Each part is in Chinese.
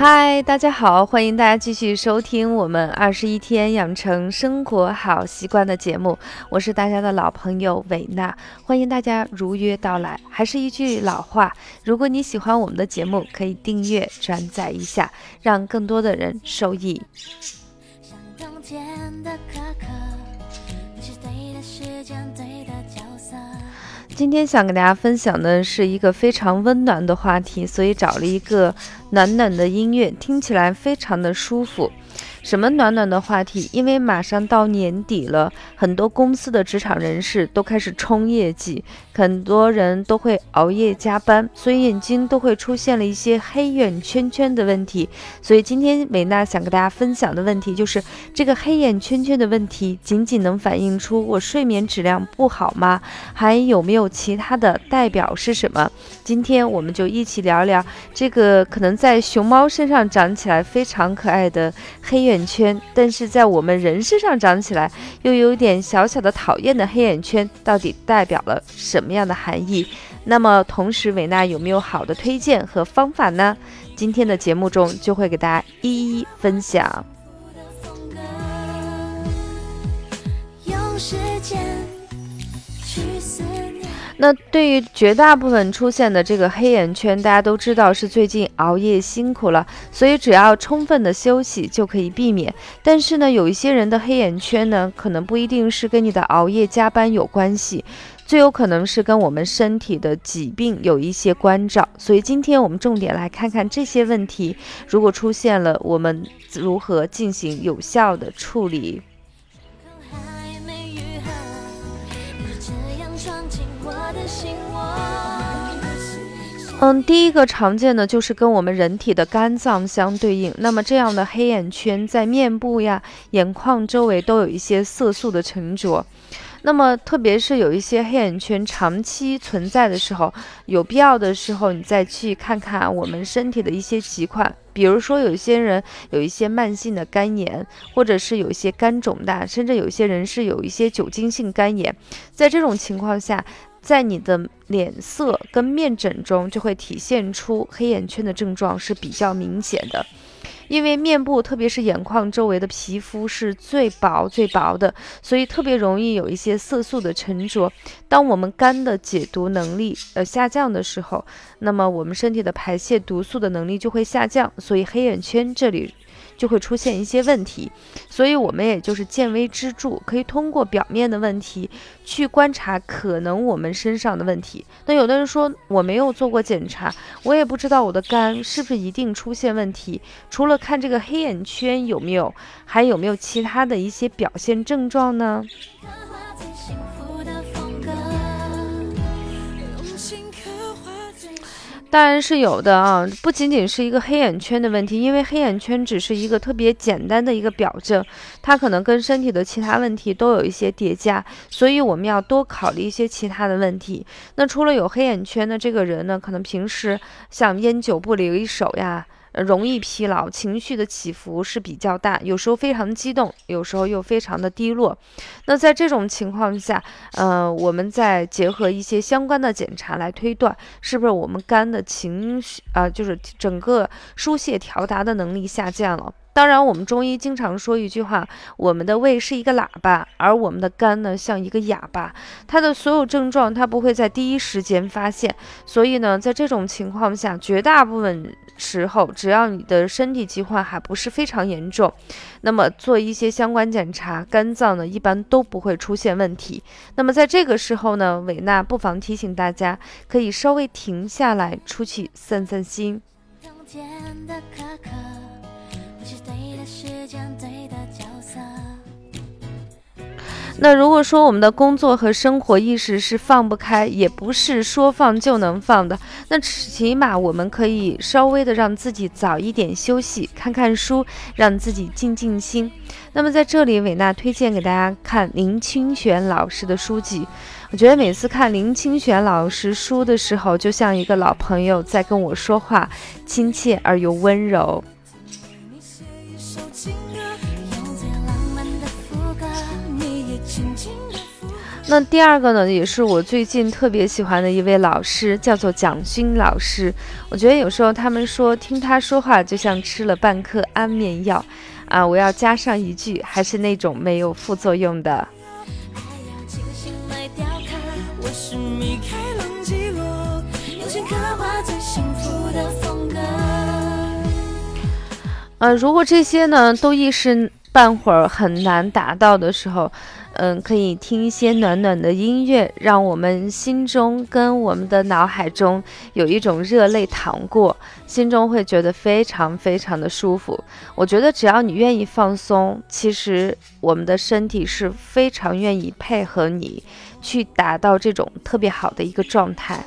嗨，大家好，欢迎大家继续收听我们二十一天养成生活好习惯的节目，我是大家的老朋友韦娜，欢迎大家如约到来。还是一句老话，如果你喜欢我们的节目，可以订阅转载一下，让更多的人受益。今天想跟大家分享的是一个非常温暖的话题，所以找了一个暖暖的音乐，听起来非常的舒服。什么暖暖的话题？因为马上到年底了，很多公司的职场人士都开始冲业绩，很多人都会熬夜加班，所以眼睛都会出现了一些黑眼圈圈的问题。所以今天美娜想跟大家分享的问题就是，这个黑眼圈圈的问题仅仅能反映出我睡眠质量不好吗？还有没有其他的代表是什么？今天我们就一起聊聊这个可能在熊猫身上长起来非常可爱的黑眼。圈，但是在我们人身上长起来又有点小小的讨厌的黑眼圈，到底代表了什么样的含义？那么，同时维娜有没有好的推荐和方法呢？今天的节目中就会给大家一一分享。用时间去思那对于绝大部分出现的这个黑眼圈，大家都知道是最近熬夜辛苦了，所以只要充分的休息就可以避免。但是呢，有一些人的黑眼圈呢，可能不一定是跟你的熬夜加班有关系，最有可能是跟我们身体的疾病有一些关照。所以今天我们重点来看看这些问题，如果出现了，我们如何进行有效的处理。嗯，第一个常见的就是跟我们人体的肝脏相对应。那么这样的黑眼圈在面部呀、眼眶周围都有一些色素的沉着。那么特别是有一些黑眼圈长期存在的时候，有必要的时候你再去看看我们身体的一些疾患，比如说有些人有一些慢性的肝炎，或者是有一些肝肿大，甚至有些人是有一些酒精性肝炎。在这种情况下，在你的脸色跟面诊中，就会体现出黑眼圈的症状是比较明显的。因为面部，特别是眼眶周围的皮肤是最薄最薄的，所以特别容易有一些色素的沉着。当我们肝的解毒能力呃下降的时候，那么我们身体的排泄毒素的能力就会下降，所以黑眼圈这里。就会出现一些问题，所以我们也就是见微知著，可以通过表面的问题去观察可能我们身上的问题。那有的人说我没有做过检查，我也不知道我的肝是不是一定出现问题。除了看这个黑眼圈有没有，还有没有其他的一些表现症状呢？当然是有的啊，不仅仅是一个黑眼圈的问题，因为黑眼圈只是一个特别简单的一个表征，它可能跟身体的其他问题都有一些叠加，所以我们要多考虑一些其他的问题。那除了有黑眼圈的这个人呢，可能平时像烟酒不离手呀。容易疲劳，情绪的起伏是比较大，有时候非常激动，有时候又非常的低落。那在这种情况下，呃，我们再结合一些相关的检查来推断，是不是我们肝的情绪啊，就是整个疏泄调达的能力下降了。当然，我们中医经常说一句话：我们的胃是一个喇叭，而我们的肝呢像一个哑巴。它的所有症状，它不会在第一时间发现。所以呢，在这种情况下，绝大部分时候，只要你的身体疾患还不是非常严重，那么做一些相关检查，肝脏呢一般都不会出现问题。那么在这个时候呢，伟娜不妨提醒大家，可以稍微停下来，出去散散心。是对的时间，对的角色那如果说我们的工作和生活意识是放不开，也不是说放就能放的，那起码我们可以稍微的让自己早一点休息，看看书，让自己静静心。那么在这里，伟娜推荐给大家看林清玄老师的书籍。我觉得每次看林清玄老师书的时候，就像一个老朋友在跟我说话，亲切而又温柔。那第二个呢，也是我最近特别喜欢的一位老师，叫做蒋勋老师。我觉得有时候他们说听他说话就像吃了半颗安眠药，啊，我要加上一句，还是那种没有副作用的。呃，如果这些呢都一时半会儿很难达到的时候，嗯，可以听一些暖暖的音乐，让我们心中跟我们的脑海中有一种热泪淌过，心中会觉得非常非常的舒服。我觉得只要你愿意放松，其实我们的身体是非常愿意配合你，去达到这种特别好的一个状态。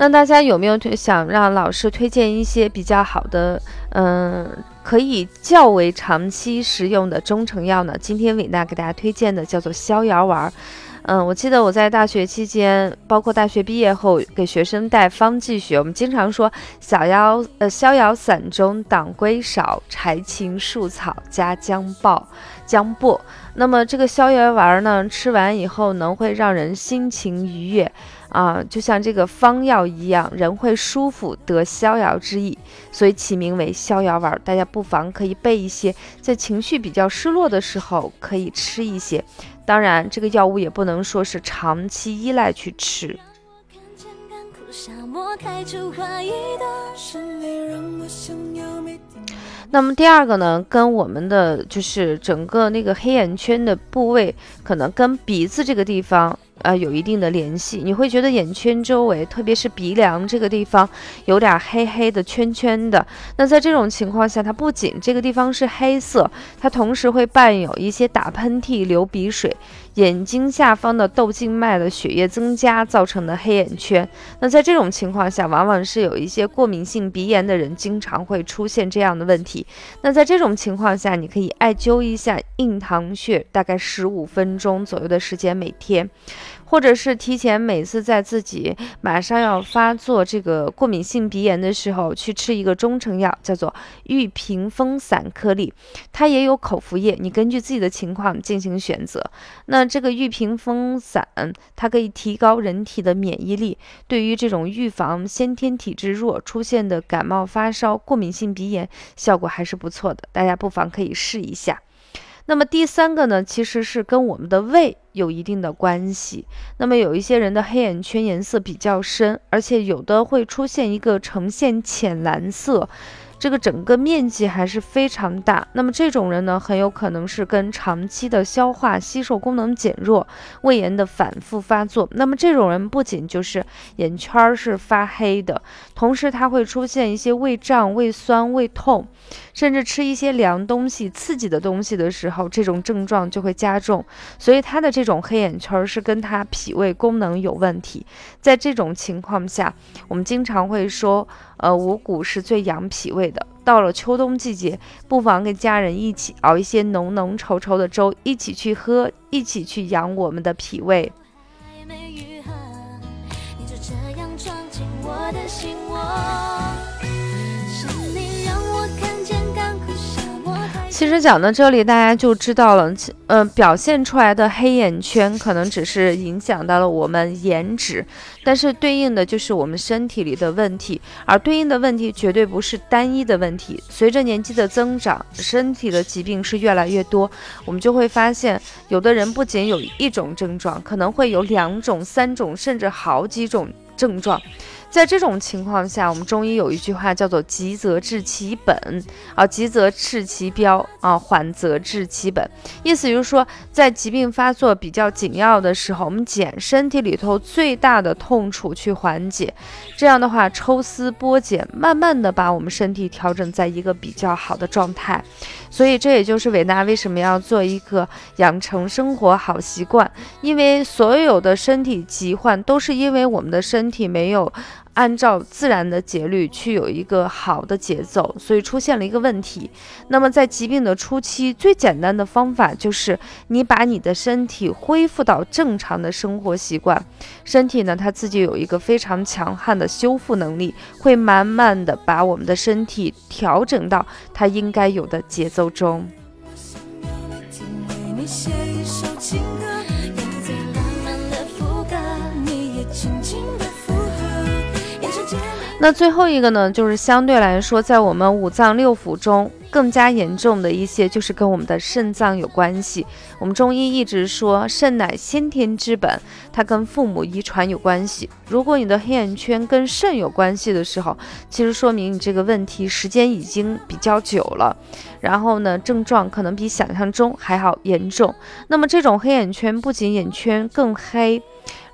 那大家有没有推想让老师推荐一些比较好的，嗯，可以较为长期食用的中成药呢？今天伟娜给大家推荐的叫做逍遥丸。嗯，我记得我在大学期间，包括大学毕业后，给学生带方剂学，我们经常说小腰呃逍遥散中党归少，柴芹树草加姜爆姜薄。那么这个逍遥丸呢，吃完以后能会让人心情愉悦。啊，就像这个方药一样，人会舒服，得逍遥之意，所以起名为逍遥丸。大家不妨可以备一些，在情绪比较失落的时候可以吃一些。当然，这个药物也不能说是长期依赖去吃。那么第二个呢，跟我们的就是整个那个黑眼圈的部位，可能跟鼻子这个地方。呃，有一定的联系，你会觉得眼圈周围，特别是鼻梁这个地方，有点黑黑的圈圈的。那在这种情况下，它不仅这个地方是黑色，它同时会伴有一些打喷嚏、流鼻水。眼睛下方的窦静脉的血液增加造成的黑眼圈，那在这种情况下，往往是有一些过敏性鼻炎的人经常会出现这样的问题。那在这种情况下，你可以艾灸一下印堂穴，大概十五分钟左右的时间每天。或者是提前每次在自己马上要发作这个过敏性鼻炎的时候，去吃一个中成药，叫做玉屏风散颗粒，它也有口服液，你根据自己的情况进行选择。那这个玉屏风散，它可以提高人体的免疫力，对于这种预防先天体质弱出现的感冒发烧、过敏性鼻炎，效果还是不错的，大家不妨可以试一下。那么第三个呢，其实是跟我们的胃有一定的关系。那么有一些人的黑眼圈颜色比较深，而且有的会出现一个呈现浅蓝色。这个整个面积还是非常大，那么这种人呢，很有可能是跟长期的消化吸收功能减弱、胃炎的反复发作。那么这种人不仅就是眼圈是发黑的，同时他会出现一些胃胀、胃酸、胃痛，甚至吃一些凉东西、刺激的东西的时候，这种症状就会加重。所以他的这种黑眼圈是跟他脾胃功能有问题。在这种情况下，我们经常会说。呃，五谷是最养脾胃的。到了秋冬季节，不妨跟家人一起熬一些浓浓稠稠的粥，一起去喝，一起去养我们的脾胃。其实讲到这里，大家就知道了，呃，表现出来的黑眼圈可能只是影响到了我们颜值，但是对应的就是我们身体里的问题，而对应的问题绝对不是单一的问题。随着年纪的增长，身体的疾病是越来越多，我们就会发现，有的人不仅有一种症状，可能会有两种、三种，甚至好几种症状。在这种情况下，我们中医有一句话叫做“急则治其本，啊，急则治其标，啊，缓则治其本”。意思就是说，在疾病发作比较紧要的时候，我们减身体里头最大的痛处去缓解。这样的话，抽丝剥茧，慢慢的把我们身体调整在一个比较好的状态。所以，这也就是伟娜为什么要做一个养成生活好习惯，因为所有的身体疾患都是因为我们的身体没有。按照自然的节律去有一个好的节奏，所以出现了一个问题。那么在疾病的初期，最简单的方法就是你把你的身体恢复到正常的生活习惯。身体呢，它自己有一个非常强悍的修复能力，会慢慢的把我们的身体调整到它应该有的节奏中。给你写一首情歌那最后一个呢，就是相对来说，在我们五脏六腑中更加严重的一些，就是跟我们的肾脏有关系。我们中医一直说，肾乃先天之本，它跟父母遗传有关系。如果你的黑眼圈跟肾有关系的时候，其实说明你这个问题时间已经比较久了，然后呢，症状可能比想象中还好严重。那么这种黑眼圈不仅眼圈更黑。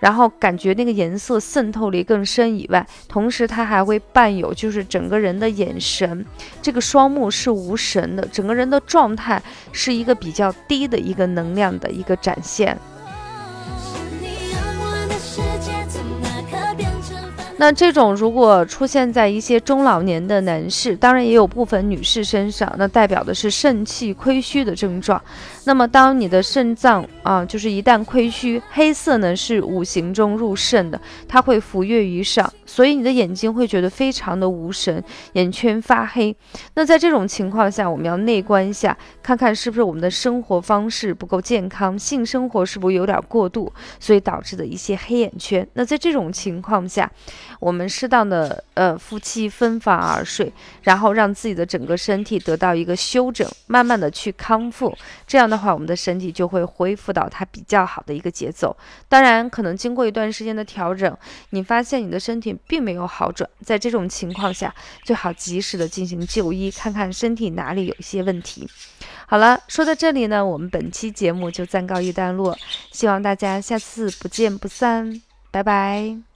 然后感觉那个颜色渗透力更深以外，同时它还会伴有，就是整个人的眼神，这个双目是无神的，整个人的状态是一个比较低的一个能量的一个展现。那这种如果出现在一些中老年的男士，当然也有部分女士身上，那代表的是肾气亏虚的症状。那么当你的肾脏啊，就是一旦亏虚，黑色呢是五行中入肾的，它会浮跃于上，所以你的眼睛会觉得非常的无神，眼圈发黑。那在这种情况下，我们要内观一下，看看是不是我们的生活方式不够健康，性生活是不是有点过度，所以导致的一些黑眼圈。那在这种情况下，我们适当的呃夫妻分房而睡，然后让自己的整个身体得到一个休整，慢慢的去康复，这样的话我们的身体就会恢复到它比较好的一个节奏。当然，可能经过一段时间的调整，你发现你的身体并没有好转，在这种情况下，最好及时的进行就医，看看身体哪里有一些问题。好了，说到这里呢，我们本期节目就暂告一段落，希望大家下次不见不散，拜拜。